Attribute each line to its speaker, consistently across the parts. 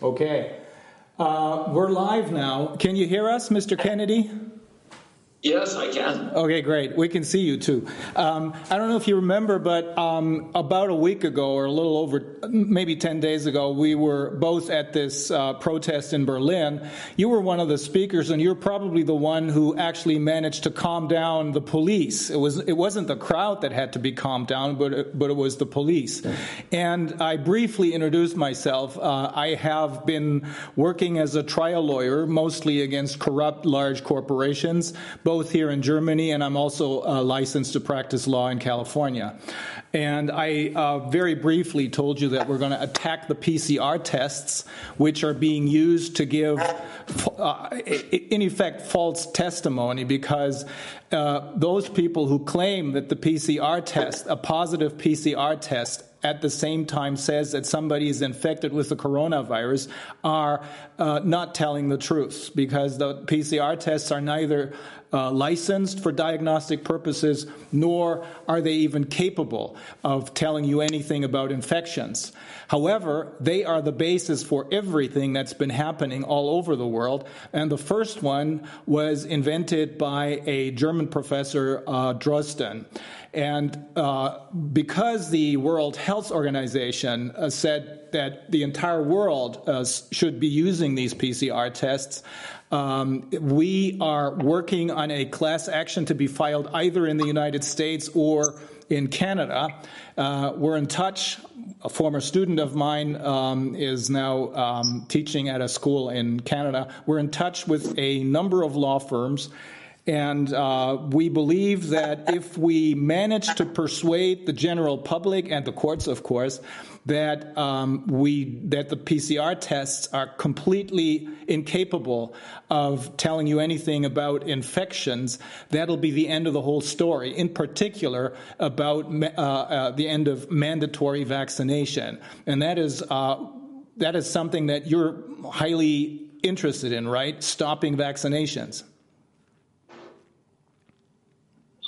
Speaker 1: Okay. Uh, we're live now. Can you hear us, Mr. Kennedy?
Speaker 2: Yes, I can.
Speaker 1: Okay, great. We can see you too. Um, I don't know if you remember, but um, about a week ago, or a little over, maybe 10 days ago, we were both at this uh, protest in Berlin. You were one of the speakers, and you're probably the one who actually managed to calm down the police. It, was, it wasn't the crowd that had to be calmed down, but it, but it was the police. And I briefly introduced myself. Uh, I have been working as a trial lawyer, mostly against corrupt large corporations both here in Germany, and I'm also uh, licensed to practice law in California. And I uh, very briefly told you that we're going to attack the PCR tests, which are being used to give, uh, in effect, false testimony because uh, those people who claim that the PCR test, a positive PCR test, at the same time says that somebody is infected with the coronavirus are uh, not telling the truth because the PCR tests are neither uh, licensed for diagnostic purposes nor are they even capable of telling you anything about infections. However, they are the basis for everything that's been happening all over the world. And the first one was invented by a German professor, uh, Drosten. And uh, because the World Health Organization uh, said that the entire world uh, should be using these PCR tests, um, we are working on a class action to be filed either in the United States or in Canada. Uh, we're in touch. A former student of mine um, is now um, teaching at a school in Canada. We're in touch with a number of law firms and uh, we believe that if we manage to persuade the general public and the courts, of course, that um, we that the PCR tests are completely incapable of telling you anything about infections, that'll be the end of the whole story. In particular, about uh, uh, the end of mandatory vaccination, and that is uh, that is something that you're highly interested in, right? Stopping vaccinations.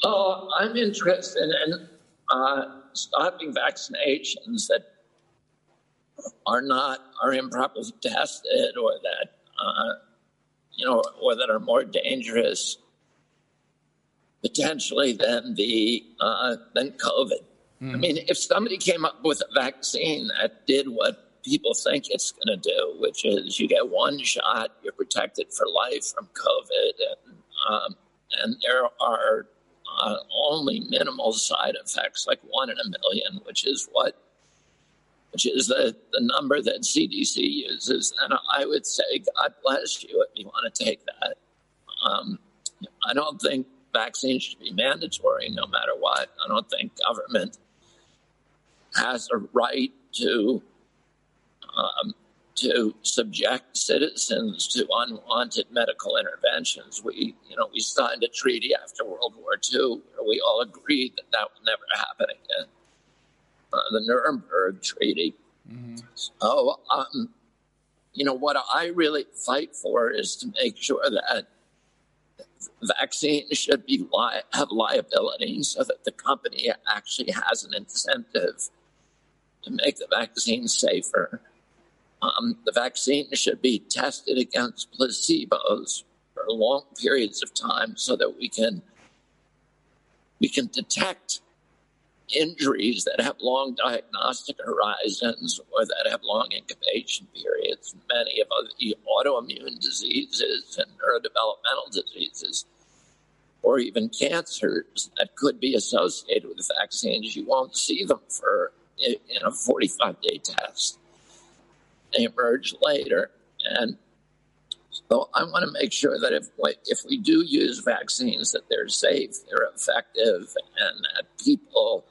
Speaker 2: Oh, I'm interested in uh, stopping vaccinations that are not are improperly tested or that uh, you know or that are more dangerous potentially than the uh, than COVID. Mm. I mean, if somebody came up with a vaccine that did what people think it's going to do, which is you get one shot, you're protected for life from COVID, and um, and there are uh, only minimal side effects, like one in a million, which is what, which is the, the number that CDC uses. And I would say, God bless you if you want to take that. Um, I don't think vaccines should be mandatory no matter what. I don't think government has a right to um, to subject citizens to unwanted medical interventions. We, you know, we signed a treaty after World War II where we all agreed that that would never happen again. Uh, the Nuremberg Treaty. Mm-hmm. So, um, you know, what I really fight for is to make sure that vaccines should be li- have liability so that the company actually has an incentive to make the vaccine safer um, the vaccine should be tested against placebos for long periods of time so that we can we can detect injuries that have long diagnostic horizons or that have long incubation periods. Many of the autoimmune diseases and neurodevelopmental diseases, or even cancers that could be associated with vaccines, you won't see them for in a 45 day test. They emerge later. And so I want to make sure that if if we do use vaccines, that they're safe, they're effective, and that people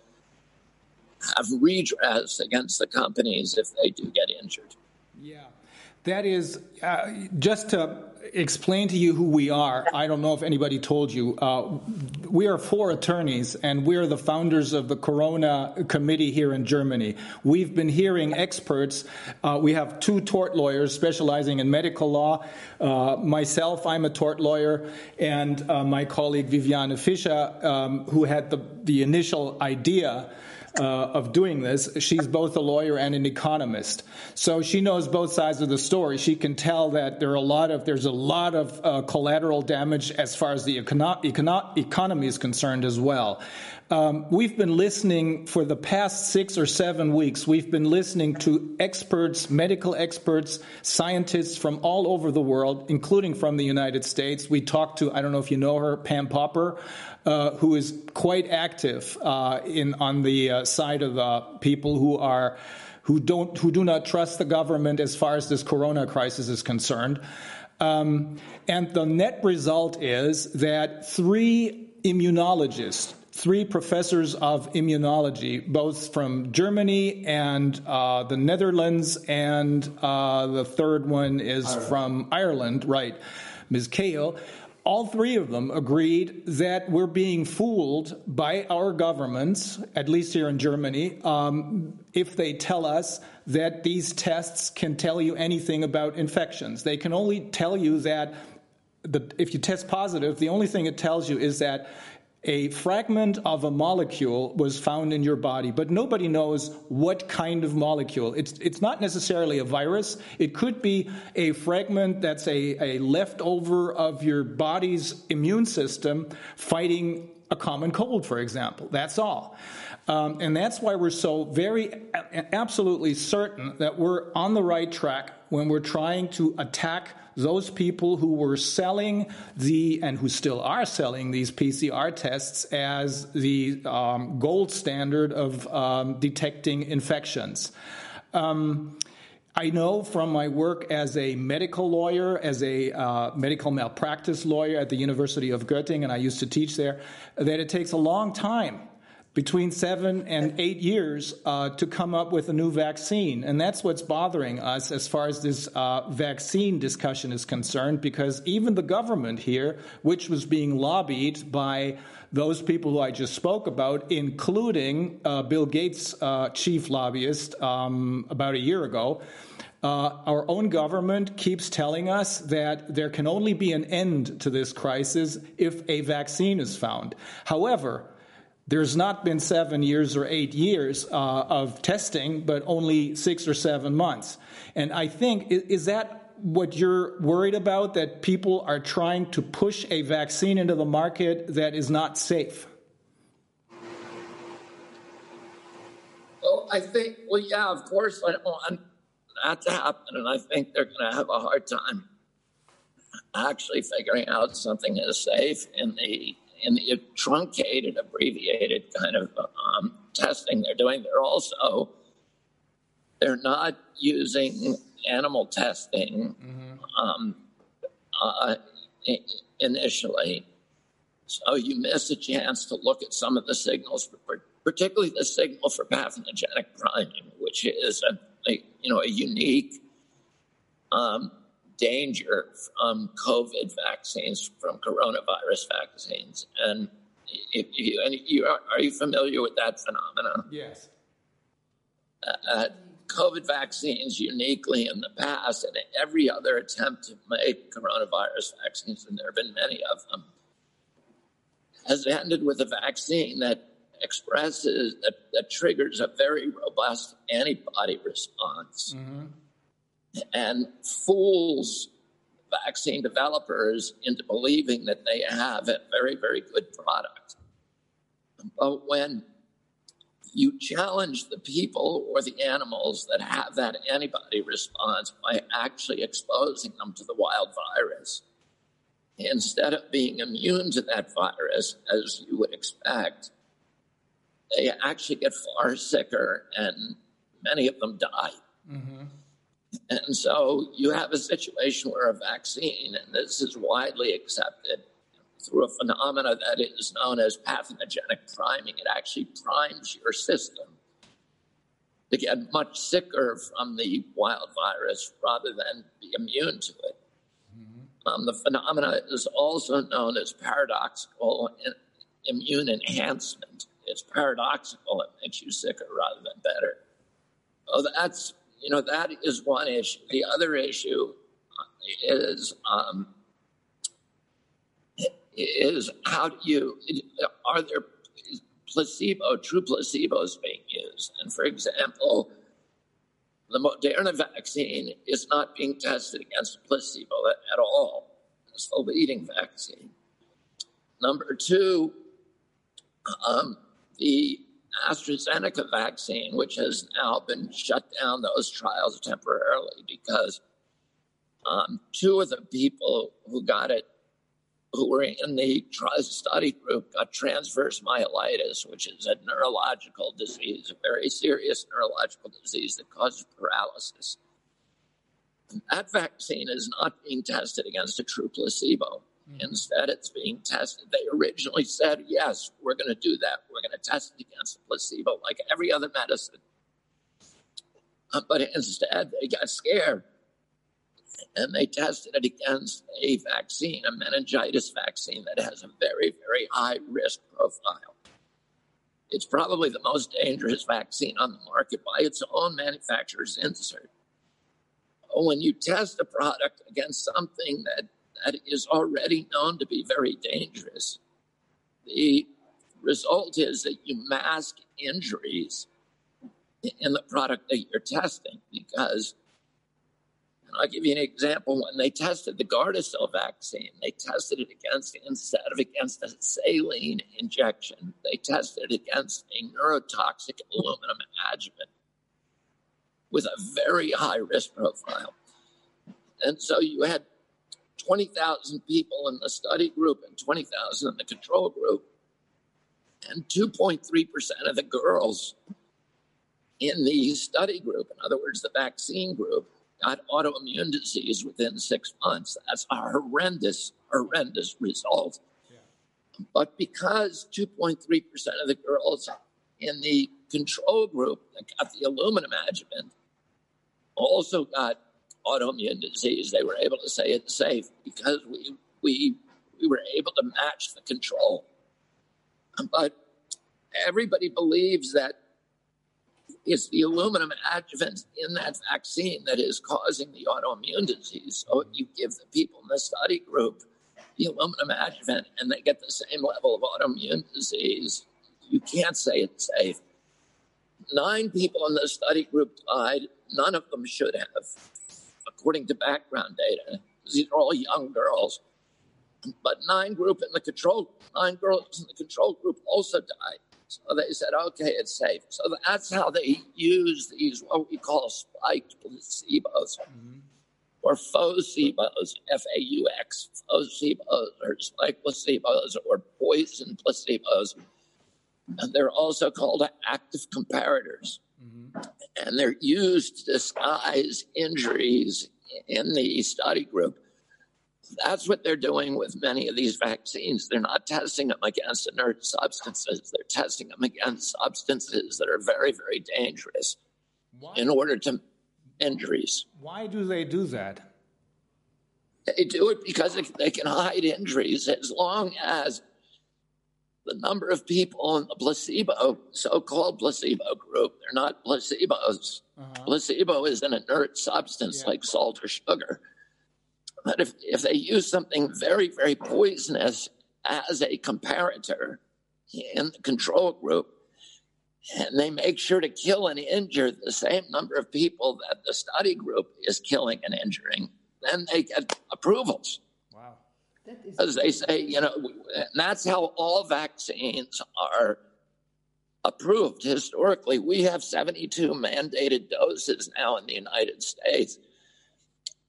Speaker 2: have redress against the companies if they do get injured.
Speaker 1: Yeah. That is, uh, just to explain to you who we are. I don't know if anybody told you. Uh, we are four attorneys, and we're the founders of the Corona Committee here in Germany. We've been hearing experts. Uh, we have two tort lawyers specializing in medical law. Uh, myself, I'm a tort lawyer, and uh, my colleague Viviane Fischer, um, who had the, the initial idea uh, of doing this. She's both a lawyer and an economist, so she knows both sides of the story. She can tell that there are a lot of there's a lot of uh, collateral damage as far as the econo- econo- economy is concerned as well. Um, we've been listening for the past six or seven weeks. We've been listening to experts, medical experts, scientists from all over the world, including from the United States. We talked to, I don't know if you know her, Pam Popper, uh, who is quite active uh, in on the uh, side of the people who are who don't who do not trust the government as far as this corona crisis is concerned. Um, and the net result is that three immunologists, three professors of immunology, both from Germany and uh, the Netherlands, and uh, the third one is Ireland. from Ireland, right? Ms. Cahill, all three of them agreed that we're being fooled by our governments, at least here in Germany, um, if they tell us that these tests can tell you anything about infections. They can only tell you that the, if you test positive, the only thing it tells you is that a fragment of a molecule was found in your body, but nobody knows what kind of molecule. It's, it's not necessarily a virus. It could be a fragment that's a, a leftover of your body's immune system fighting a common cold, for example. That's all. Um, and that's why we're so very absolutely certain that we're on the right track when we're trying to attack those people who were selling the, and who still are selling these PCR tests as the um, gold standard of um, detecting infections. Um, I know from my work as a medical lawyer, as a uh, medical malpractice lawyer at the University of Göttingen, and I used to teach there, that it takes a long time between seven and eight years uh, to come up with a new vaccine. And that's what's bothering us as far as this uh, vaccine discussion is concerned, because even the government here, which was being lobbied by those people who I just spoke about, including uh, Bill Gates' uh, chief lobbyist um, about a year ago, uh, our own government keeps telling us that there can only be an end to this crisis if a vaccine is found. However, there's not been seven years or eight years uh, of testing, but only six or seven months. And I think, is that what you're worried about? That people are trying to push a vaccine into the market that is not safe?
Speaker 2: Well, I think, well, yeah, of course, I want that to happen. And I think they're going to have a hard time actually figuring out something is safe in the in the truncated, abbreviated kind of um, testing they're doing, they're also they're not using animal testing mm-hmm. um, uh, initially. So you miss a chance to look at some of the signals, particularly the signal for pathogenic priming, which is a, a you know a unique um, danger from COVID vaccines, from coronavirus vaccines. And if you, and you are, are you familiar with that phenomenon?
Speaker 1: Yes.
Speaker 2: Uh, uh, COVID vaccines uniquely in the past, and every other attempt to make coronavirus vaccines, and there have been many of them, has ended with a vaccine that expresses, that, that triggers a very robust antibody response. Mm-hmm and fools vaccine developers into believing that they have a very, very good product. But when you challenge the people or the animals that have that antibody response by actually exposing them to the wild virus, instead of being immune to that virus, as you would expect, they actually get far sicker and many of them die. Mm-hmm. And so you have a situation where a vaccine, and this is widely accepted through a phenomena that is known as pathogenic priming, it actually primes your system to get much sicker from the wild virus rather than be immune to it. Mm-hmm. Um, the phenomena is also known as paradoxical immune enhancement. It's paradoxical; it makes you sicker rather than better. Oh, that's you know that is one issue. The other issue is um, is how do you are there placebo true placebos being used? And for example, the Moderna vaccine is not being tested against placebo at all. It's the leading vaccine. Number two, um, the AstraZeneca vaccine, which has now been shut down those trials temporarily because um, two of the people who got it, who were in the study group, got transverse myelitis, which is a neurological disease, a very serious neurological disease that causes paralysis. that vaccine is not being tested against a true placebo. Mm-hmm. Instead, it's being tested. They originally said, yes, we're going to do that. We're going to test it against a placebo like every other medicine. Uh, but instead, they got scared and they tested it against a vaccine, a meningitis vaccine that has a very, very high risk profile. It's probably the most dangerous vaccine on the market by its own manufacturer's insert. When you test a product against something that that is already known to be very dangerous. The result is that you mask injuries in the product that you're testing because I'll give you an example. When they tested the Gardasil vaccine, they tested it against, instead of against a saline injection, they tested it against a neurotoxic aluminum adjuvant with a very high risk profile. And so you had 20,000 people in the study group and 20,000 in the control group. And 2.3% of the girls in the study group, in other words, the vaccine group, got autoimmune disease within six months. That's a horrendous, horrendous result. Yeah. But because 2.3% of the girls in the control group that got the aluminum adjuvant also got autoimmune disease, they were able to say it's safe because we, we, we were able to match the control. But everybody believes that it's the aluminum adjuvant in that vaccine that is causing the autoimmune disease. So you give the people in the study group the aluminum adjuvant and they get the same level of autoimmune disease. You can't say it's safe. Nine people in the study group died. None of them should have according to background data. These are all young girls. But nine group in the control, nine girls in the control group also died. So they said, okay, it's safe. So that's how they use these what we call spiked placebos mm-hmm. or faux placebos, F-A-U-X, faux placebos or spiked placebos or poison placebos. And they're also called active comparators. Mm-hmm. And they're used to disguise injuries in the study group. That's what they're doing with many of these vaccines. They're not testing them against inert substances, they're testing them against substances that are very, very dangerous Why? in order to injuries.
Speaker 1: Why do they do that?
Speaker 2: They do it because they can hide injuries as long as the number of people in the placebo, so-called placebo group, they're not placebos. Uh-huh. Placebo is an inert substance yeah. like salt or sugar. But if, if they use something very, very poisonous as a comparator in the control group, and they make sure to kill and injure the same number of people that the study group is killing and injuring, then they get approvals. As they say, you know, that's how all vaccines are approved historically. We have 72 mandated doses now in the United States,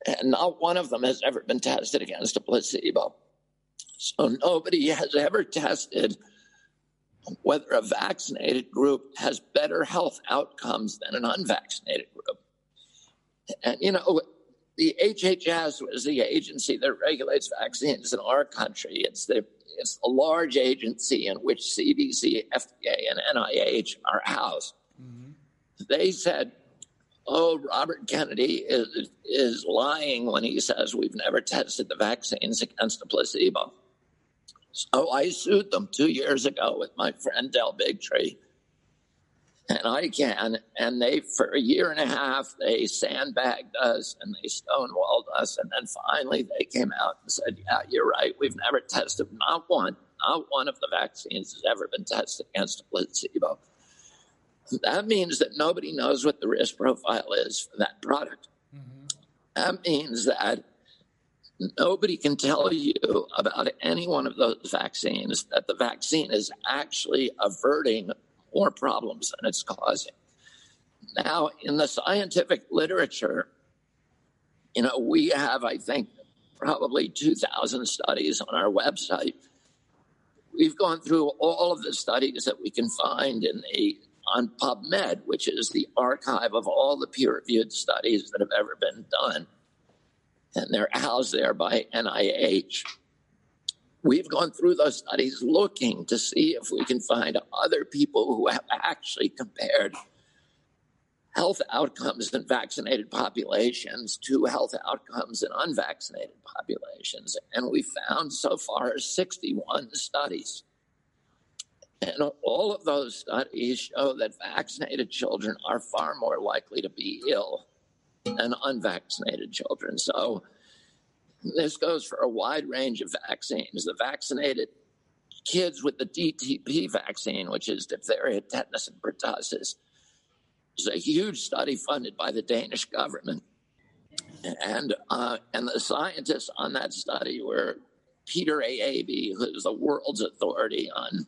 Speaker 2: and not one of them has ever been tested against a placebo. So nobody has ever tested whether a vaccinated group has better health outcomes than an unvaccinated group. And, you know, the HHS was the agency that regulates vaccines in our country. It's the it's a large agency in which CDC, FDA, and NIH are housed. Mm-hmm. They said oh, Robert Kennedy is, is lying when he says we've never tested the vaccines against a placebo. So I sued them two years ago with my friend Del Bigtree. And I can. And they, for a year and a half, they sandbagged us and they stonewalled us. And then finally they came out and said, yeah, you're right. We've never tested, not one, not one of the vaccines has ever been tested against a placebo. That means that nobody knows what the risk profile is for that product. Mm-hmm. That means that nobody can tell you about any one of those vaccines that the vaccine is actually averting more problems than it's causing. Now, in the scientific literature, you know, we have, I think, probably 2,000 studies on our website. We've gone through all of the studies that we can find in the on PubMed, which is the archive of all the peer-reviewed studies that have ever been done, and they're housed there by NIH. We've gone through those studies looking to see if we can find other people who have actually compared health outcomes in vaccinated populations to health outcomes in unvaccinated populations. And we found so far 61 studies. And all of those studies show that vaccinated children are far more likely to be ill than unvaccinated children. So this goes for a wide range of vaccines. The vaccinated kids with the DTP vaccine, which is diphtheria, tetanus, and pertussis, is a huge study funded by the Danish government. And, uh, and the scientists on that study were Peter Aaby, who's the world's authority on,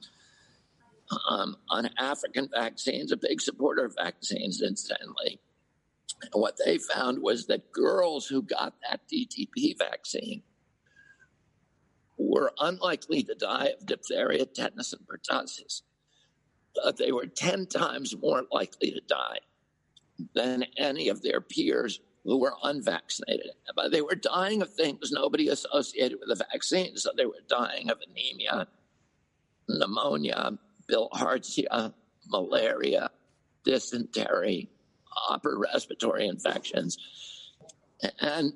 Speaker 2: um, on African vaccines, a big supporter of vaccines, incidentally what they found was that girls who got that DTP vaccine were unlikely to die of diphtheria, tetanus, and pertussis. But they were 10 times more likely to die than any of their peers who were unvaccinated. But they were dying of things nobody associated with the vaccine. So they were dying of anemia, pneumonia, bilharzia, malaria, dysentery, upper respiratory infections. And,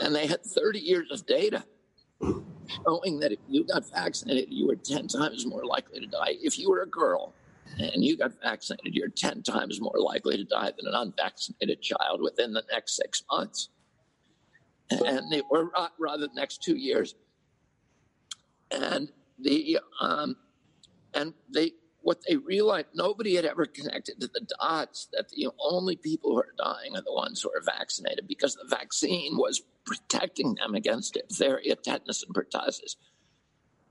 Speaker 2: and they had 30 years of data showing that if you got vaccinated, you were 10 times more likely to die. If you were a girl and you got vaccinated, you're 10 times more likely to die than an unvaccinated child within the next six months. And they were rather the next two years. And the um, and they what they realized nobody had ever connected to the dots that the only people who are dying are the ones who are vaccinated because the vaccine was protecting them against diphtheria, tetanus, and pertussis.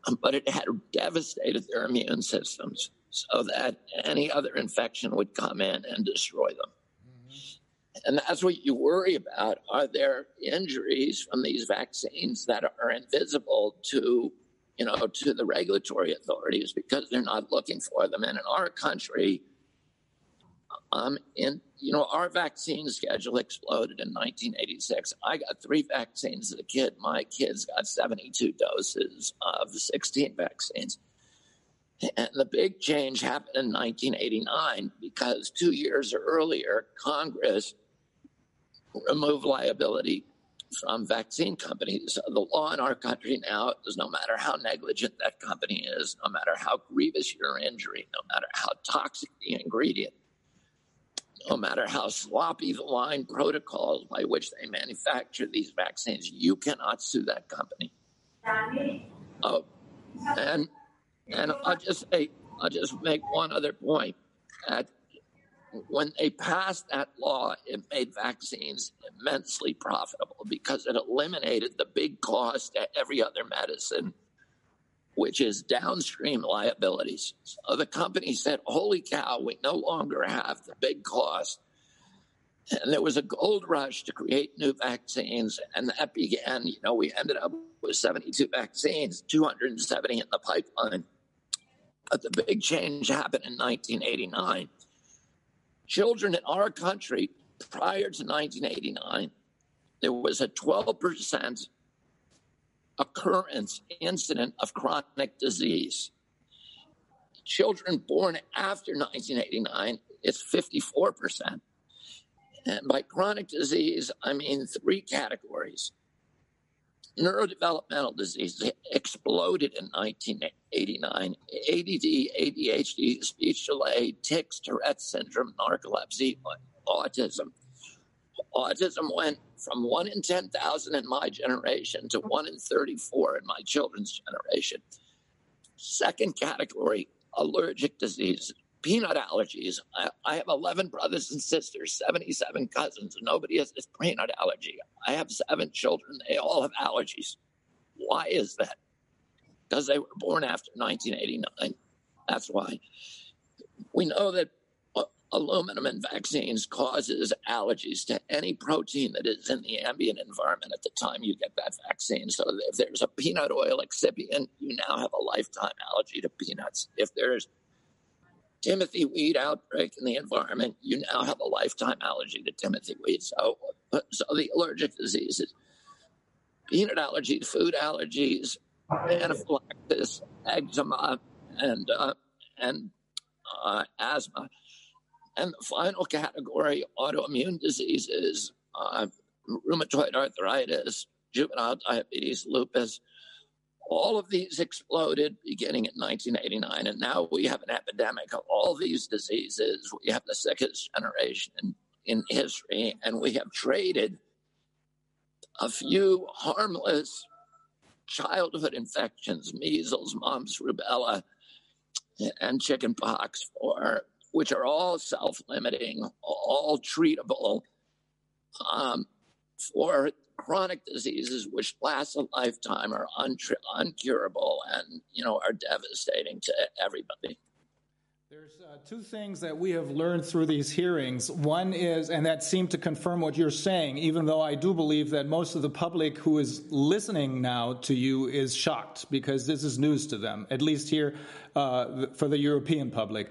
Speaker 2: Um, but it had devastated their immune systems so that any other infection would come in and destroy them. Mm-hmm. And that's what you worry about. Are there injuries from these vaccines that are invisible to you know, to the regulatory authorities because they're not looking for them. And in our country, um, in you know, our vaccine schedule exploded in 1986. I got three vaccines as a kid. My kids got 72 doses of 16 vaccines. And the big change happened in 1989 because two years earlier, Congress removed liability from vaccine companies. The law in our country now is no matter how negligent that company is, no matter how grievous your injury, no matter how toxic the ingredient, no matter how sloppy the line protocols by which they manufacture these vaccines, you cannot sue that company. Oh, and and I'll just say, I'll just make one other point. At when they passed that law, it made vaccines immensely profitable because it eliminated the big cost to every other medicine, which is downstream liabilities. So the company said, Holy cow, we no longer have the big cost. And there was a gold rush to create new vaccines. And that began, you know, we ended up with 72 vaccines, 270 in the pipeline. But the big change happened in 1989 children in our country prior to 1989, there was a 12% occurrence incident of chronic disease. Children born after 1989, it's 54%. And by chronic disease, I mean three categories. Neurodevelopmental disease exploded in 1989. ADD, ADHD, speech delay, tics, Tourette syndrome, narcolepsy, autism. Autism went from 1 in 10,000 in my generation to 1 in 34 in my children's generation. Second category, allergic disease, peanut allergies. I, I, have 11 brothers and sisters, 77 cousins, and nobody has this peanut allergy. I have seven children. They all have allergies. Why is that? Because they were born after 1989. That's why. We know that uh, aluminum in vaccines causes allergies to any protein that is in the ambient environment at the time you get that vaccine. So if there's a peanut oil excipient, you now have a lifetime allergy to peanuts. If there's Timothy weed outbreak in the environment, you now have a lifetime allergy to Timothy weed. So, so the allergic diseases, peanut allergies, food allergies, anaphylaxis, eczema, and uh, and uh, asthma. And the final category, autoimmune diseases, uh, rheumatoid arthritis, juvenile diabetes, lupus, all of these exploded beginning in 1989, and now we have an epidemic of all these diseases. We have the sickest generation in, in history, and we have traded a few harmless childhood infections, measles, mumps, rubella, and chickenpox, for which are all self-limiting, all treatable, um, for chronic diseases which last a lifetime are uncurable and you know are devastating to everybody.
Speaker 1: There's uh, two things that we have learned through these hearings. One is, and that seemed to confirm what you're saying, even though I do believe that most of the public who is listening now to you is shocked because this is news to them, at least here uh, for the European public.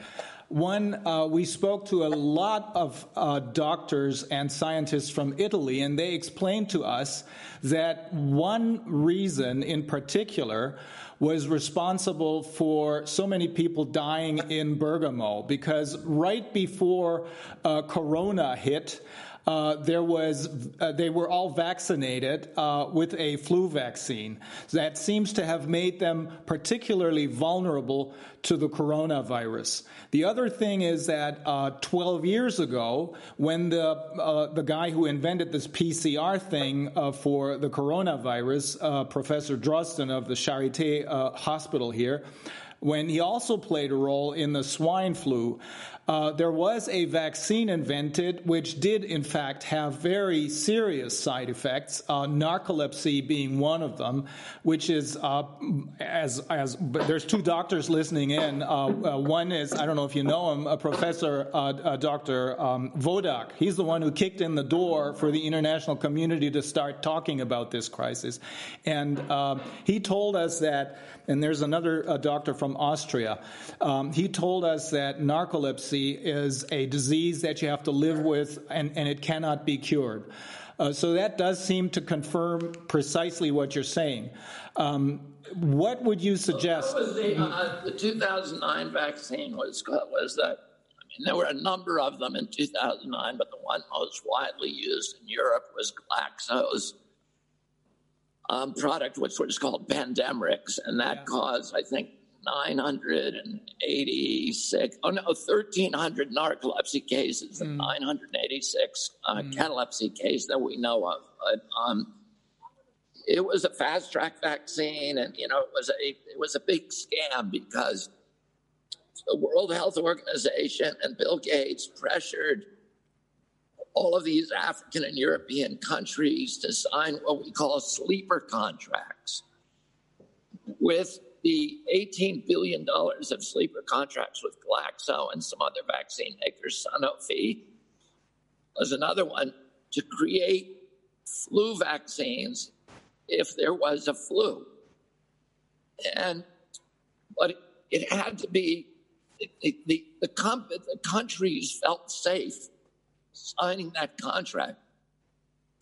Speaker 1: One, uh, we spoke to a lot of uh, doctors and scientists from Italy, and they explained to us that one reason in particular was responsible for so many people dying in Bergamo because right before uh, Corona hit, uh, there was uh, they were all vaccinated uh, with a flu vaccine that seems to have made them particularly vulnerable to the coronavirus. The other thing is that uh, 12 years ago, when the uh, the guy who invented this PCR thing for the coronavirus, Professor Drosten of the Charité Hospital here, when he also played a role in the swine flu. Uh, there was a vaccine invented which did, in fact, have very serious side effects, uh, narcolepsy being one of them, which is, uh, as, as there's two doctors listening in. Uh, uh, one is, I don't know if you know him, a Professor Dr. Um, Wodarg. He's the one who kicked in the door for the international community to start talking about this crisis. And he told us that, and there's another doctor from Austria, um, he told us that narcolepsy is a disease that you have to live with and, and it cannot be cured. Uh, so that does seem to confirm precisely what you're saying. Um, what would you suggest?
Speaker 2: The, uh, the, 2009 vaccine was was that. I mean, there were a number of them in 2009, but the one most widely used in Europe was Glaxo's um, product, which was called Pandemrix, and that yeah. caused, I think, 986, oh no, 1,300 narcolepsy cases and mm. 986 uh, mm. catalepsy cases that we know of. But um, it was a fast track vaccine, and you know it was a it was a big scam because the World Health Organization and Bill Gates pressured all of these African and European countries to sign what we call sleeper contracts with the $18 billion of sleeper contracts with Glaxo and some other vaccine makers, Sanofi, was another one to create flu vaccines if there was a flu. And but it had to be the, the, the, comp- the countries felt safe signing that contract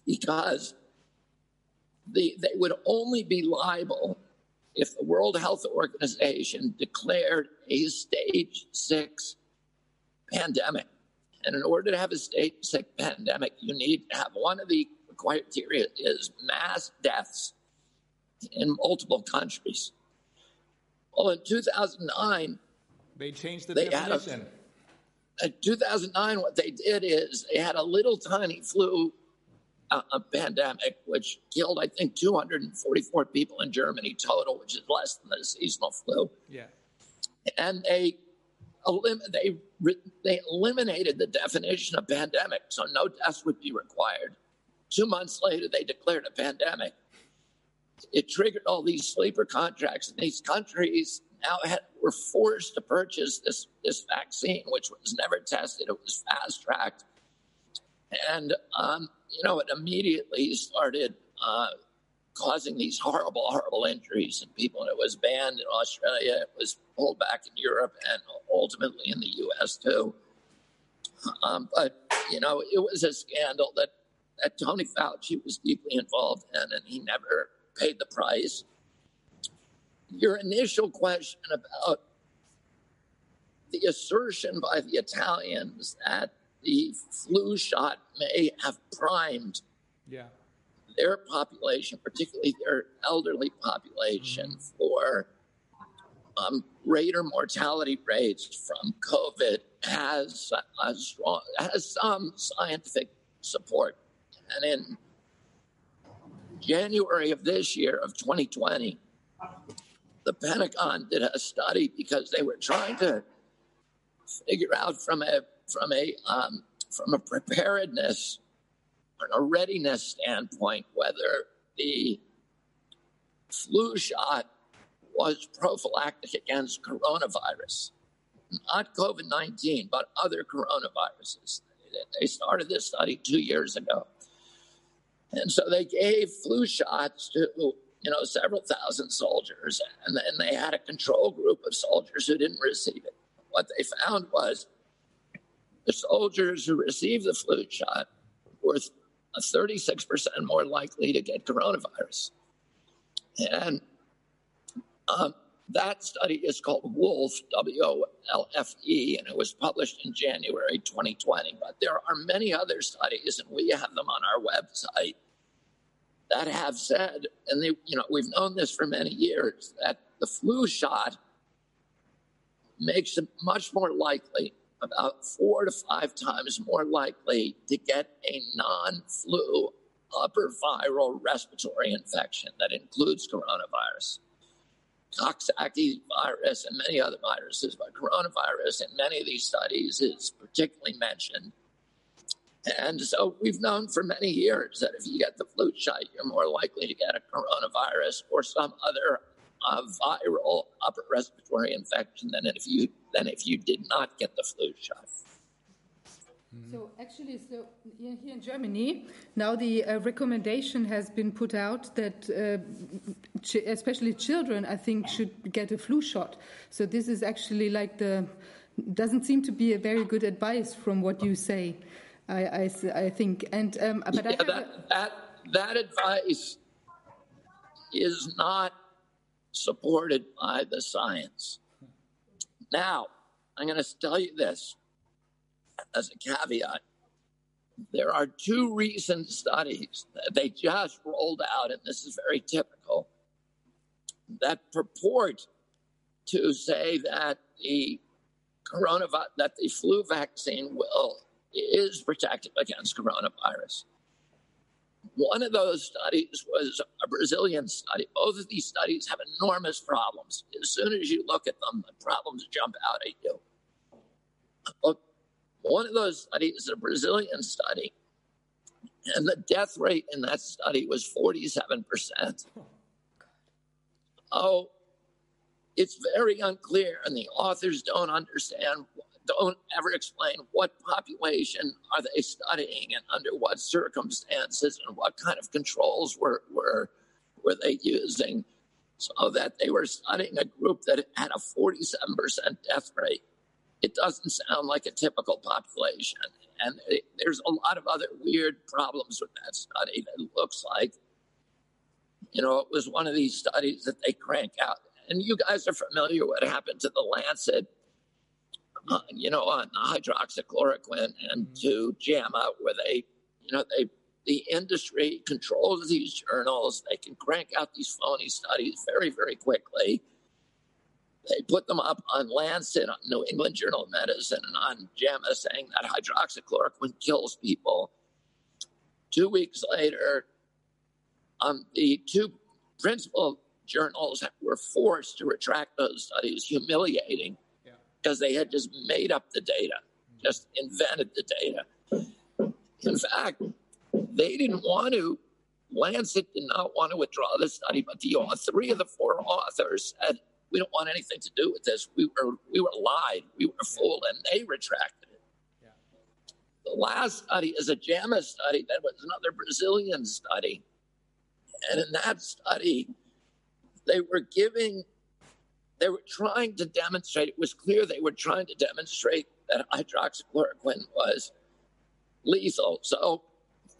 Speaker 2: because the, they would only be liable if the World Health Organization declared a stage six pandemic. And in order to have a stage six pandemic, you need to have one of the criteria is mass deaths in multiple countries. Well, in 2009,
Speaker 1: they changed the
Speaker 2: they
Speaker 1: definition.
Speaker 2: A, in 2009, what they did is they had a little tiny flu uh, a pandemic, which killed, I think, 244 people in Germany total, which is less than the seasonal flu.
Speaker 1: Yeah.
Speaker 2: And they they they eliminated the definition of pandemic, so no deaths would be required. Two months later, they declared a pandemic. It triggered all these sleeper contracts, and these countries now had, were forced to purchase this this vaccine, which was never tested. It was fast tracked, and um, you know it immediately started uh, causing these horrible, horrible injuries in people. And it was banned in Australia. It was pulled back in Europe, and ultimately in the U.S. too. Um, but you know, it was a scandal that that Tony Fauci was deeply involved in, and he never paid the price. Your initial question about the assertion by the Italians that the flu shot may have primed
Speaker 1: yeah.
Speaker 2: their population, particularly their elderly population, mm-hmm. for um, greater mortality rates from COVID has a strong has some scientific support. And in January of this year of 2020, the Pentagon did a study because they were trying to figure out from a from a um, from a preparedness and a readiness standpoint whether the flu shot was prophylactic against coronavirus, not COVID 19, but other coronaviruses. They started this study two years ago. And so they gave flu shots to, you know, several thousand soldiers, and then they had a control group of soldiers who didn't receive it. What they found was the soldiers who received the flu shot were 36% more likely to get coronavirus. And um, that study is called WOLF, W O L F E, and it was published in January 2020. But there are many other studies, and we have them on our website that have said, and they, you know, we've known this for many years, that the flu shot makes it much more likely about four to five times more likely to get a non flu upper viral respiratory infection that includes coronavirus. Coxsackie virus and many other viruses, but coronavirus in many of these studies is particularly mentioned. And so we've known for many years that if you get the flu shot, you're more likely to get a coronavirus or some other a viral upper respiratory infection than if you than if you did not get the flu shot.
Speaker 3: So actually, so here in Germany, now the uh, recommendation has been put out that uh, ch especially children, I think, should get a flu shot. So this is actually like the doesn't seem to be a very good advice from what you say. I, I, I think, and um, but
Speaker 2: yeah, that, that that advice is not supported by the science. Now, I'm going to tell you this as a caveat. There are two recent studies that they just rolled out, and this is very typical, that purport to say that the coronavirus, that the flu vaccine will is protective against coronavirus. One of those studies was a Brazilian study. Both of these studies have enormous problems. As soon as you look at them, the problems jump out at you. one of those studies is a Brazilian study, and the death rate in that study was 47%. Oh, it's very unclear, and the authors don't understand don't ever explain what population are they studying and under what circumstances and what kind of controls were were were they using so that they were studying a group that had a 47% death rate. It doesn't sound like a typical population. And it, there's a lot of other weird problems with that study that looks like you know it was one of these studies that they crank out. And you guys are familiar what happened to the lancet uh, you know, on hydroxychloroquine and mm-hmm. to JAMA, where they, you know, they the industry controls these journals. They can crank out these phony studies very, very quickly. They put them up on Lancet, on New England Journal of Medicine, and on JAMA saying that hydroxychloroquine kills people. Two weeks later, um, the two principal journals were forced to retract those studies, humiliating. Because they had just made up the data, just invented the data. In fact, they didn't want to. Lancet did not want to withdraw the study, but the three of the four authors said, "We don't want anything to do with this. We were we were lied. We were fooled," and they retracted it. Yeah. The last study is a JAMA study that was another Brazilian study, and in that study, they were giving, they were trying to demonstrate. It was clear they were trying to demonstrate that hydroxychloroquine was lethal. So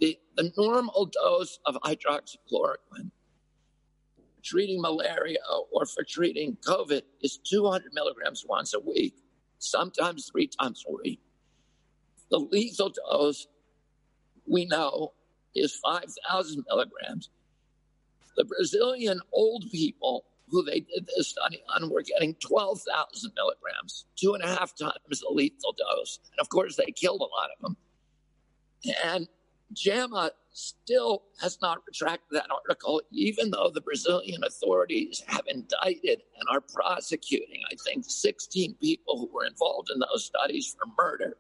Speaker 2: the, the normal dose of hydroxychloroquine treating malaria or for treating COVID is 200 milligrams once a week, sometimes three times a week. The lethal dose we know is 5,000 milligrams. The Brazilian old people who they did this study on were getting 12,000 milligrams, two and a half times the lethal dose. And of course, they killed a lot of them. And JAMA still has not retracted that article, even though the Brazilian authorities have indicted and are prosecuting, I think, 16 people who were involved in those studies for murder.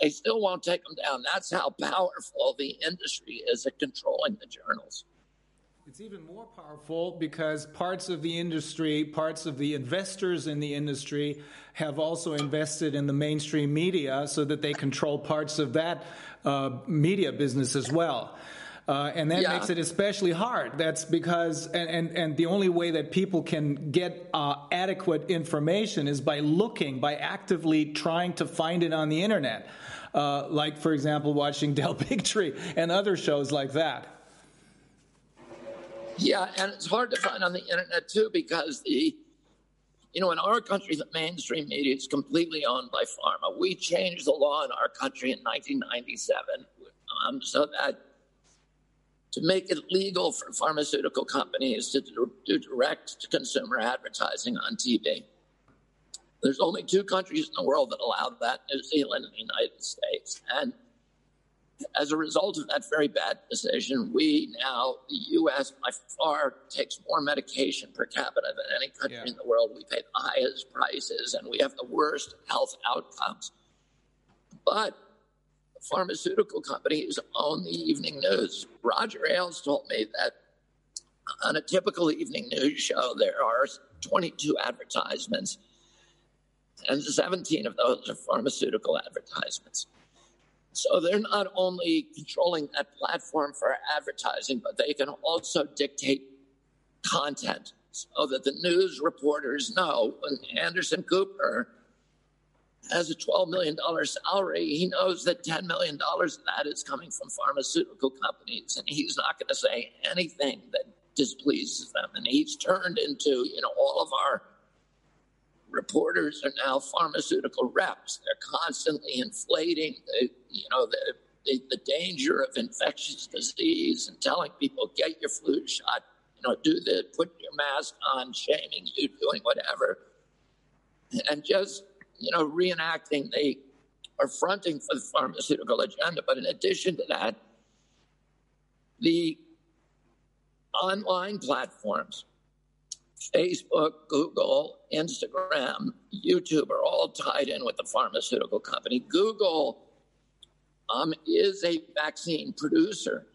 Speaker 2: They still won't take them down. That's how powerful the industry is at controlling the journals.
Speaker 1: It's even more powerful because parts of the industry, parts of the investors in the industry have also invested in the mainstream media so that they control parts of that uh, media business as well. Uh, and that yeah. makes it especially hard. That's because, and, and, and, the only way that people can get uh, adequate information is by looking, by actively trying to find it on the internet. Uh, like, for example, watching Del Bigtree and other shows like that.
Speaker 2: Yeah, and it's hard to find on the internet too because the, you know, in our country, the mainstream media is completely owned by pharma. We changed the law in our country in 1997 um, so that to make it legal for pharmaceutical companies to do direct to consumer advertising on TV. There's only two countries in the world that allow that New Zealand and the United States. And as a result of that very bad decision, we now, the U.S. by far takes more medication per capita than any country yeah. in the world. We pay the highest prices and we have the worst health outcomes. But pharmaceutical companies own the evening news. Roger Ailes told me that on a typical evening news show, there are 22 advertisements, and 17 of those are pharmaceutical advertisements. So they're not only controlling that platform for advertising, but they can also dictate content so that the news reporters know when Anderson Cooper has a $12 million salary, he knows that $10 million of that is coming from pharmaceutical companies, and he's not going to say anything that displeases them. And he's turned into, you know, all of our reporters are now pharmaceutical reps. They're constantly inflating the, you know, the, the, the danger of infectious disease and telling people, get your flu shot, you know, do the, put your mask on, shaming you, doing whatever. And just, you know, reenacting they are fronting for the pharmaceutical agenda. But in addition to that, the online platforms Facebook, Google, Instagram, YouTube are all tied in with the pharmaceutical company. Google um, is a vaccine producer.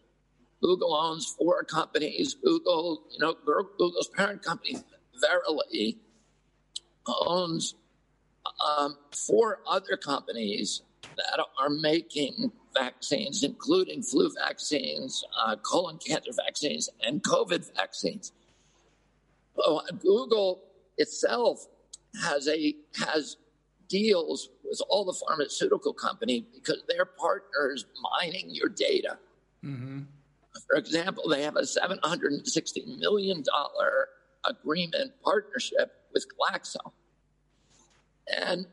Speaker 2: Google owns four companies. Google, you know, Google's parent company, Verily, owns um, four other companies that are making vaccines, including flu vaccines, uh, colon cancer vaccines, and COVID vaccines. Oh, Google itself has a has deals with all the pharmaceutical company because they're partners mining your data. Mm-hmm. For example, they have a $760 million agreement partnership with Glaxo. And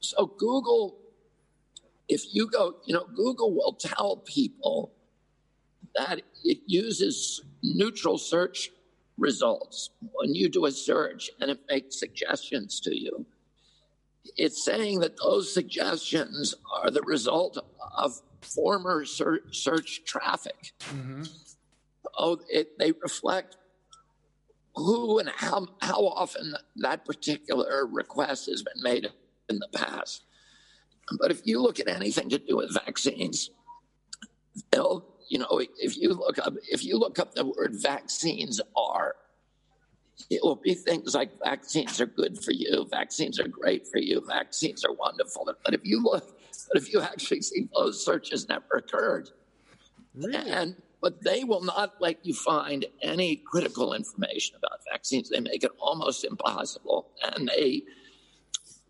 Speaker 2: So Google, if you go, you know, Google will tell people that it uses neutral search results when you do a search and it makes suggestions to you. It's saying that those suggestions are the result of former search, search traffic. Mm-hmm. Oh, it, they reflect who and how, how often that particular request has been made in the past. But if you look at anything to do with vaccines, they'll, you know, if you look up if you look up the word vaccines are, it will be things like vaccines are good for you, vaccines are great for you, vaccines are wonderful. But if you look, but if you actually see those searches never occurred, really? and but they will not let you find any critical information about vaccines. They make it almost impossible, and they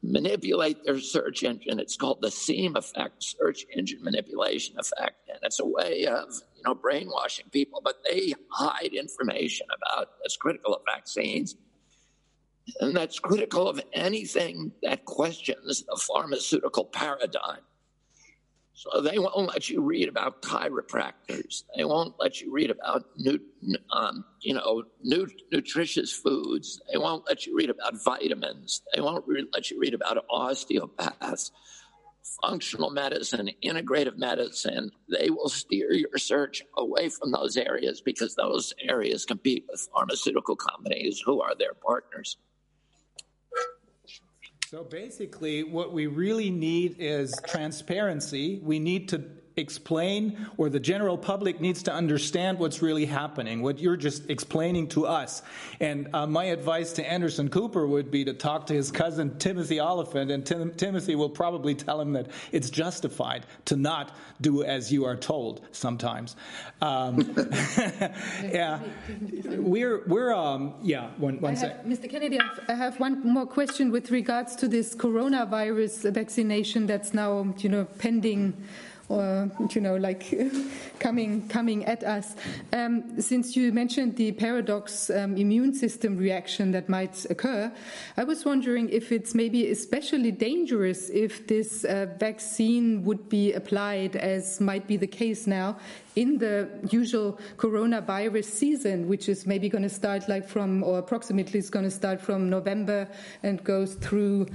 Speaker 2: manipulate their search engine. It's called the SEME effect, search engine manipulation effect, and it's a way of you know brainwashing people. But they hide information about that's critical of vaccines, and that's critical of anything that questions the pharmaceutical paradigm. So they won't let you read about chiropractors. They won't let you read about um, you know, nutritious foods. They won't let you read about vitamins. They won't re- let you read about osteopaths, functional medicine, integrative medicine. They will steer your search away from those areas because those areas compete with pharmaceutical companies who are their partners.
Speaker 1: So basically, what we really need is transparency. We need to explain, or the general public needs to understand what's really happening, what you're just explaining to us. And uh, my advice to Anderson Cooper would be to talk to his cousin Timothy Oliphant, and Tim- Timothy will probably tell him that it's justified to not do as you are told sometimes. Um, yeah, we're we're um, yeah. One one
Speaker 3: sec. Mr. Kennedy, I have one more question with regards to this coronavirus vaccination that's now you know pending or you know like coming coming at us. Um, since you mentioned the paradox um, immune system reaction that might occur, I was wondering if it's maybe especially dangerous if this uh, vaccine would be applied, as might be the case now, in the usual coronavirus season, which is maybe going to start like from, or approximately is going to start from November and goes through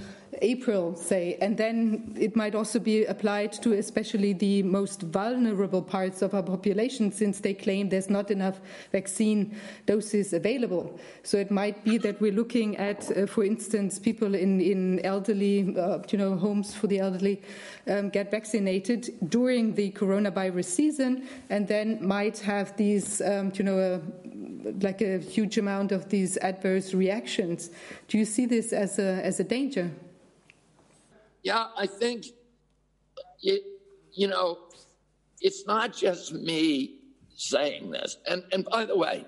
Speaker 3: April, say, and then it might also be applied to especially the most vulnerable parts of our population since they claim there's not enough vaccine doses available. So it might be that we're looking at, uh, for instance, people in, in elderly, uh, you know, homes for the elderly um, get vaccinated during the coronavirus season and then might have these, um, you know, a, like a huge amount of these adverse reactions. Do you see this as a, as a danger?
Speaker 2: Yeah, I think it, you know, it's not just me saying this. And, and by the way,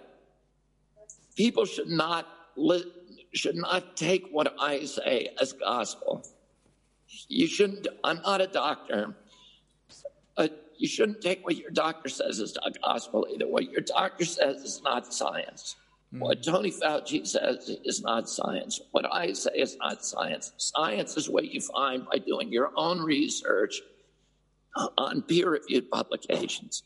Speaker 2: people should not li- should not take what I say as gospel. You shouldn't. I'm not a doctor. But you shouldn't take what your doctor says as gospel either. What your doctor says is not science. Mm. What Tony Fauci says is not science. What I say is not science. Science is what you find by doing your own research on peer reviewed publications.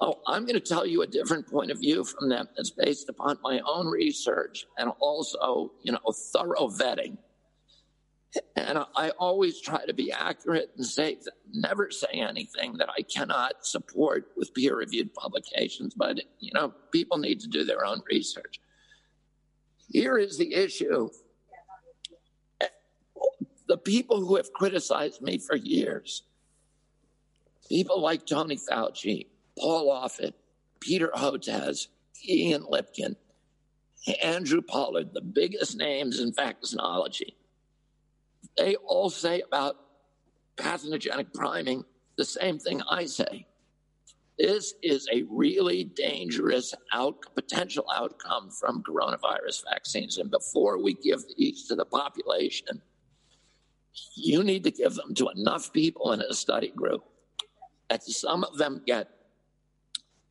Speaker 2: Oh, I'm going to tell you a different point of view from them that's based upon my own research and also, you know, thorough vetting. And I always try to be accurate and say, never say anything that I cannot support with peer reviewed publications. But, you know, people need to do their own research. Here is the issue the people who have criticized me for years, people like Tony Fauci, Paul Offit, Peter Hotez, Ian Lipkin, Andrew Pollard, the biggest names in vaccinology they all say about pathogenic priming the same thing I say. This is a really dangerous out, potential outcome from coronavirus vaccines. And before we give these to the population, you need to give them to enough people in a study group that some of them get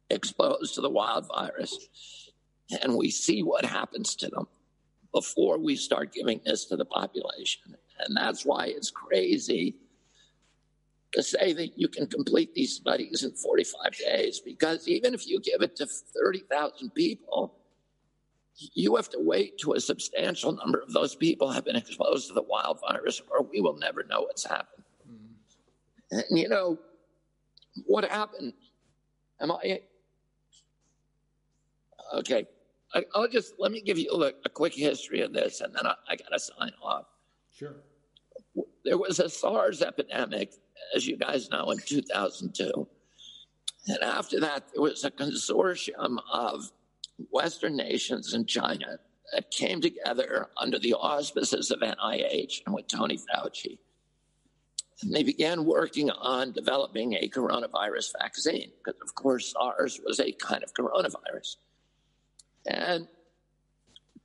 Speaker 2: exposed to the wild virus and we see what happens to them before we start giving this to the population. And that's why it's crazy to say that you can complete these studies in 45 days, because even if you give it to 30,000 people, you have to wait till a substantial number of those people have been exposed to the wild virus, or we will never know what's happened. Mm. And you know, what happened? Am I okay? I, will just let me give you a, a, quick history of this, and then I, I got to sign off.
Speaker 1: Sure.
Speaker 2: There was a SARS epidemic, as you guys know, in 2002. And after that, there was a consortium of Western nations and China that came together under the auspices of NIH and with Tony Fauci. And they began working on developing a coronavirus vaccine, because of course SARS was a kind of coronavirus. And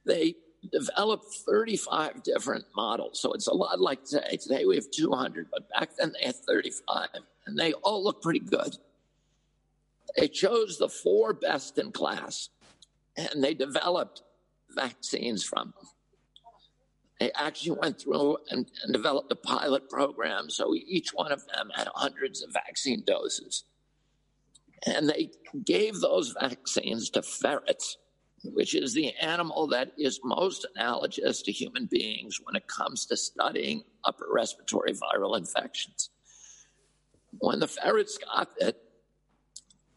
Speaker 2: they developed 35 different models. So it's a lot like today. Today we have 200, but back then they had 35, and they all look pretty good. They chose the four best in class, and they developed vaccines from them. They actually went through and, and developed a pilot program. So each one of them had hundreds of vaccine doses. And they gave those vaccines to ferrets which is the animal that is most analogous to human beings when it comes to studying upper respiratory viral infections. When the ferrets got it,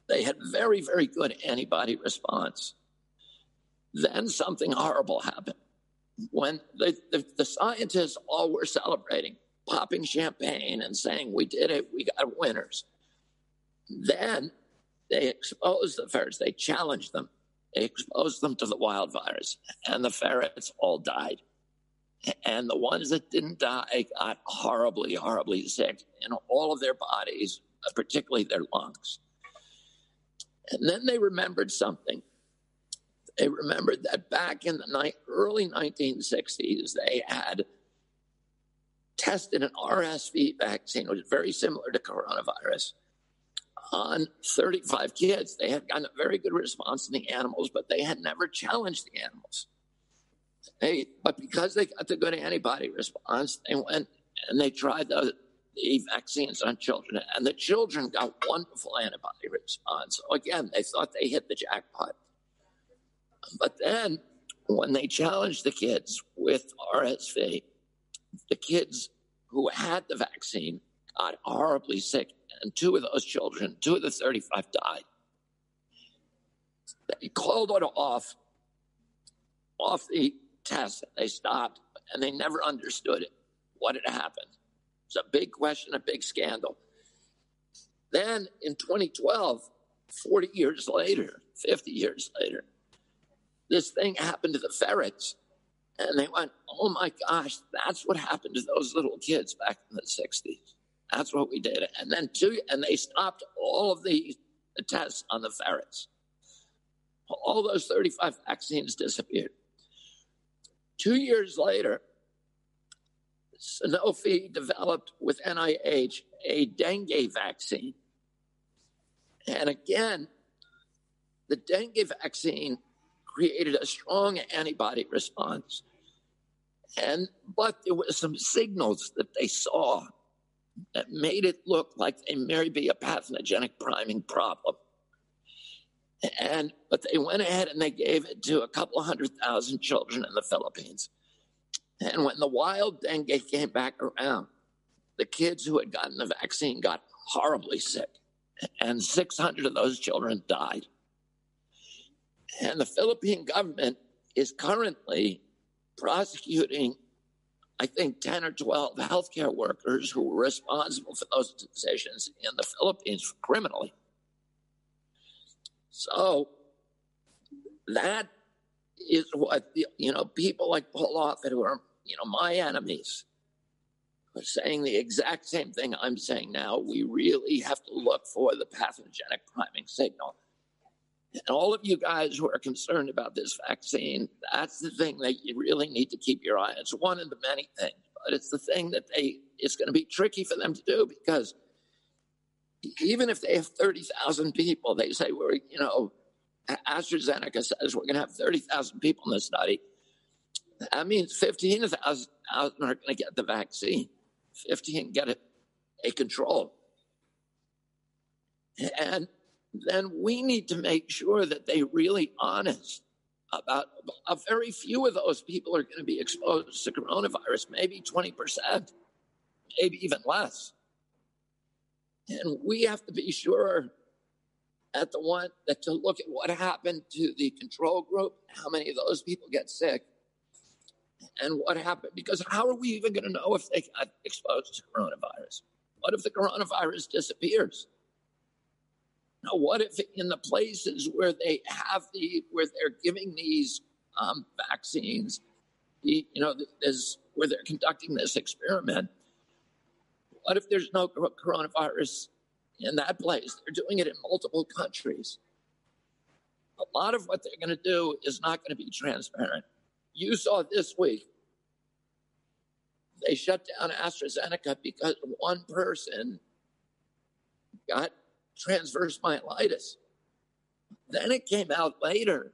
Speaker 2: they had very, very good antibody response. Then something horrible happened. When the, the, the scientists all were celebrating, popping champagne and saying, We did it, we got winners. Then they exposed the ferrets, they challenged them exposed them to the wild virus, and the ferrets all died. And the ones that didn't die got horribly, horribly sick in all of their bodies, uh, particularly their lungs. And then they remembered something. They remembered that back in the ni- early 1960s, they had tested an RSV vaccine, which is very similar to coronavirus on 35 kids. They had gotten a very good response in the animals, but they had never challenged the animals. They, but because they got the good antibody response, they went and they tried the, the vaccines on children, and the children got wonderful antibody response. So again, they thought they hit the jackpot. But then when they challenged the kids with RSV, the kids who had the vaccine got horribly sick and two of those children, two of the 35 died. They called it off, off the test. They stopped, and they never understood it, what had happened. It's a big question, a big scandal. Then in 2012, 40 years later, 50 years later, this thing happened to the ferrets. And they went, oh my gosh, that's what happened to those little kids back in the 60s. That's what we did. And then two, and they stopped all of the, tests on the ferrets. All those 35 vaccines disappeared. Two years later, Sanofi developed with NIH a dengue vaccine. And again, the dengue vaccine created a strong antibody response. And but there were some signals that they saw that made it look like they may be a pathogenic priming problem. And but they went ahead and they gave it to a couple hundred thousand children in the Philippines. And when the wild dengue came back around, the kids who had gotten the vaccine got horribly sick, and 600 of those children died. And the Philippine government is currently prosecuting I think, 10 or 12 healthcare workers who were responsible for those decisions in the Philippines criminally. So that is what, you know, people like Paul Offit, who are, you know, my enemies, are saying the exact same thing I'm saying now. We really have to look for the pathogenic priming signal. And all of you guys who are concerned about this vaccine, that's the thing that you really need to keep your eye on. It's one of the many things, but it's the thing that they it's going to be tricky for them to do because even if they have 30,000 people, they say we're, you know, AstraZeneca says we're going to have 30,000 people in the study. That means 15,000 are going to get the vaccine. 15 get it, a control. And then we need to make sure that they really honest about a very few of those people are going to be exposed to coronavirus, maybe 20%, maybe even less. And we have to be sure at the one that to look at what happened to the control group, how many of those people get sick, and what happened. Because how are we even going to know if they got exposed to coronavirus? What if the coronavirus disappears? Now, what if in the places where they have the where they're giving these um, vaccines, you know, where they're conducting this experiment? What if there's no coronavirus in that place? They're doing it in multiple countries. A lot of what they're going to do is not going to be transparent. You saw this week they shut down AstraZeneca because one person got transverse myelitis. Then it came out later,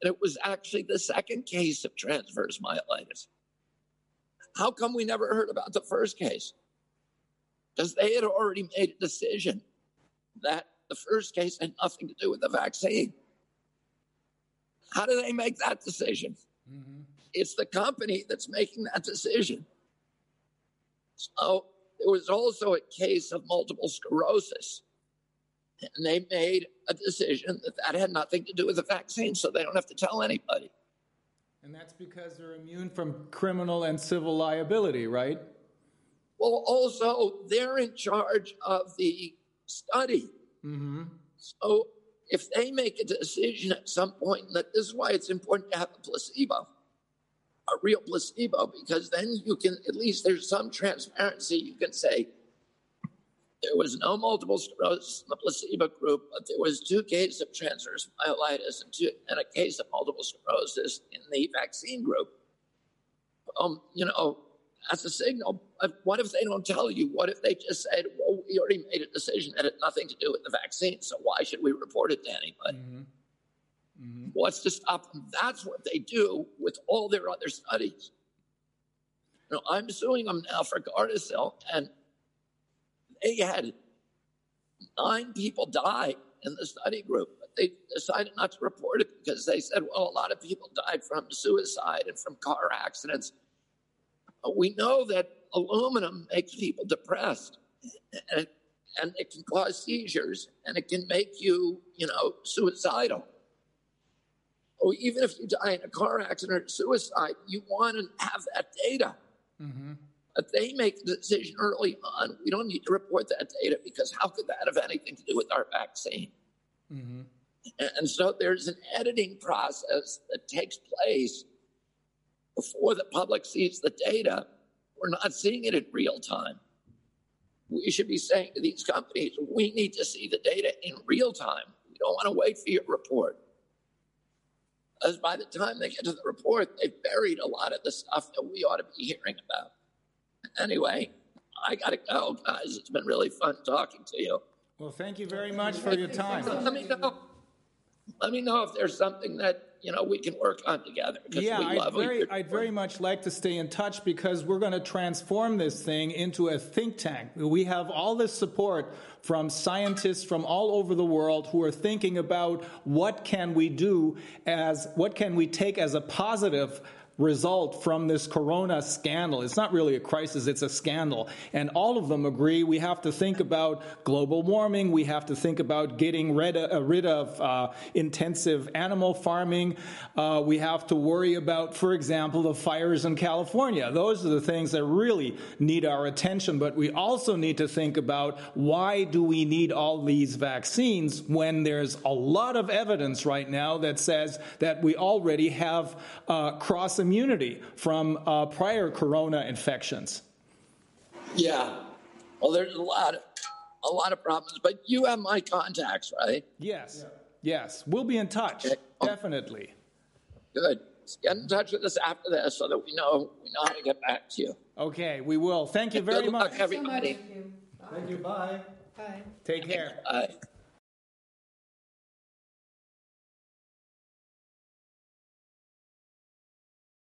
Speaker 2: and it was actually the second case of transverse myelitis. How come we never heard about the first case? Because they had already made a decision that the first case had nothing to do with the vaccine. How do they make that decision? Mm-hmm. It's the company that's making that decision. So there was also a case of multiple sclerosis. And they made a decision that that had nothing to do with the vaccine, so they don't have to tell anybody.
Speaker 1: And that's because they're immune from criminal and civil liability, right?
Speaker 2: Well, also, they're in charge of the study. Mm-hmm. So if they make a decision at some point, that this is why it's important to have a placebo a real placebo because then you can at least there's some transparency. You can say there was no multiple sclerosis in the placebo group, but there was two cases of transverse myelitis and, two, and a case of multiple sclerosis in the vaccine group. Um, you know, that's a signal. What if they don't tell you? What if they just said, "Well, we already made a decision that had nothing to do with the vaccine, so why should we report it to anybody?" Mm-hmm. Mm-hmm. What's to stop them? That's what they do with all their other studies. You know, I'm suing them now for Gardasil, and they had nine people die in the study group, but they decided not to report it because they said, well, a lot of people died from suicide and from car accidents. We know that aluminum makes people depressed, and, and it can cause seizures, and it can make you, you know, suicidal even if you die in a car accident or suicide, you want to have that data. Mm-hmm. But they make the decision early on. We don't need to report that data because how could that have anything to do with our vaccine? Mm-hmm. And so there's an editing process that takes place before the public sees the data. We're not seeing it in real time. We should be saying to these companies, we need to see the data in real time. We don't want to wait for your report because by the time they get to the report, they've buried a lot of the stuff that we ought to be hearing about. Anyway, I got to go, guys. It's been really fun talking to you.
Speaker 1: Well, thank you very much for your time.
Speaker 2: Let me know. Let me know if there's something that you know we can work on together.
Speaker 1: Yeah, I'd very, I'd very much like to stay in touch because we're going to transform this thing into a think tank. We have all this support from scientists from all over the world who are thinking about what can we do as what can we take as a positive result from this corona scandal. It's not really a crisis, it's a scandal. And all of them agree we have to think about global warming, we have to think about getting rid of, uh, rid of uh, intensive animal farming, uh, we have to worry about, for example, the fires in California. Those are the things that really need our attention, but we also need to think about why do we need all these vaccines when there's a lot of evidence right now that says that we already have uh, cross immunity from uh, prior corona infections.
Speaker 2: Yeah. Well, there's a lot of a lot of problems, but you have my contacts, right?
Speaker 1: Yes. Yeah. Yes. We'll be in touch. Okay. Definitely.
Speaker 2: Good. Get in touch with us after this so that we know we know how to get back to you.
Speaker 1: Okay, we will. Thank you very
Speaker 2: Good
Speaker 1: much.
Speaker 2: Luck, everybody.
Speaker 1: Thank you. Bye.
Speaker 3: Bye.
Speaker 1: Take care.
Speaker 2: Bye.